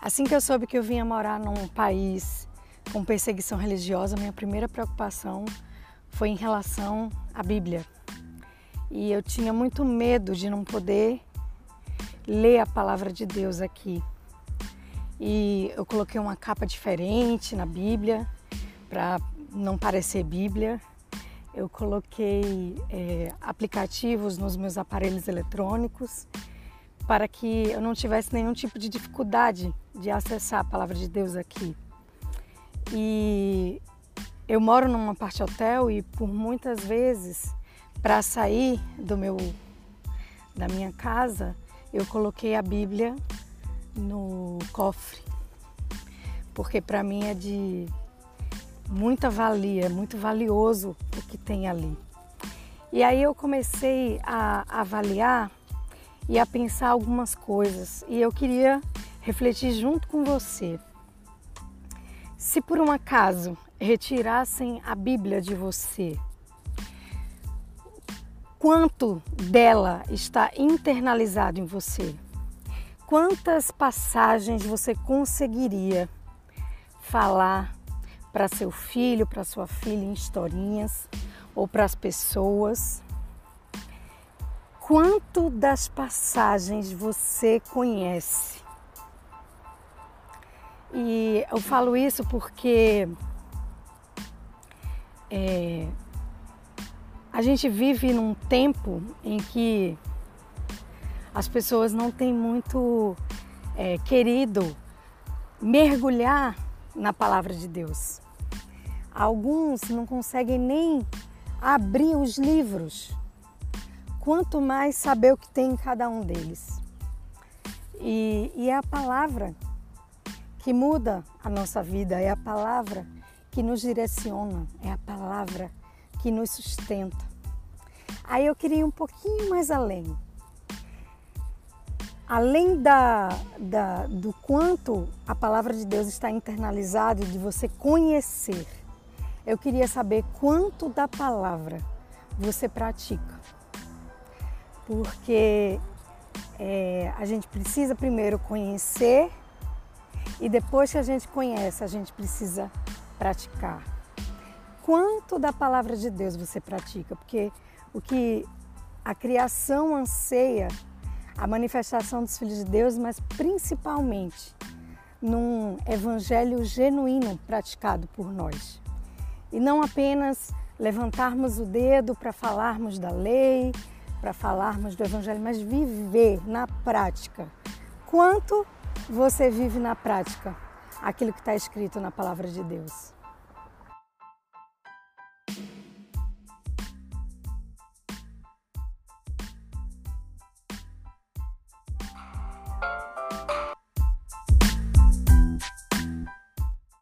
Assim que eu soube que eu vinha morar num país com perseguição religiosa, minha primeira preocupação foi em relação à Bíblia. E eu tinha muito medo de não poder ler a palavra de Deus aqui. E eu coloquei uma capa diferente na Bíblia para não parecer Bíblia. Eu coloquei é, aplicativos nos meus aparelhos eletrônicos para que eu não tivesse nenhum tipo de dificuldade de acessar a palavra de Deus aqui. E eu moro numa parte hotel e por muitas vezes para sair do meu da minha casa, eu coloquei a Bíblia no cofre. Porque para mim é de muita valia, é muito valioso o que tem ali. E aí eu comecei a avaliar e a pensar algumas coisas. E eu queria refletir junto com você. Se por um acaso retirassem a Bíblia de você, quanto dela está internalizado em você? Quantas passagens você conseguiria falar para seu filho, para sua filha em historinhas ou para as pessoas? Quanto das passagens você conhece? E eu falo isso porque é, a gente vive num tempo em que as pessoas não têm muito é, querido mergulhar na palavra de Deus. Alguns não conseguem nem abrir os livros quanto mais saber o que tem em cada um deles. E, e é a palavra que muda a nossa vida, é a palavra que nos direciona, é a palavra que nos sustenta. Aí eu queria ir um pouquinho mais além. Além da, da, do quanto a palavra de Deus está internalizada, de você conhecer, eu queria saber quanto da palavra você pratica porque é, a gente precisa primeiro conhecer e depois que a gente conhece, a gente precisa praticar. Quanto da palavra de Deus você pratica? Porque o que a criação anseia, a manifestação dos filhos de Deus, mas principalmente num evangelho genuíno praticado por nós. E não apenas levantarmos o dedo para falarmos da lei, para falarmos do Evangelho, mas viver na prática. Quanto você vive na prática aquilo que está escrito na palavra de Deus?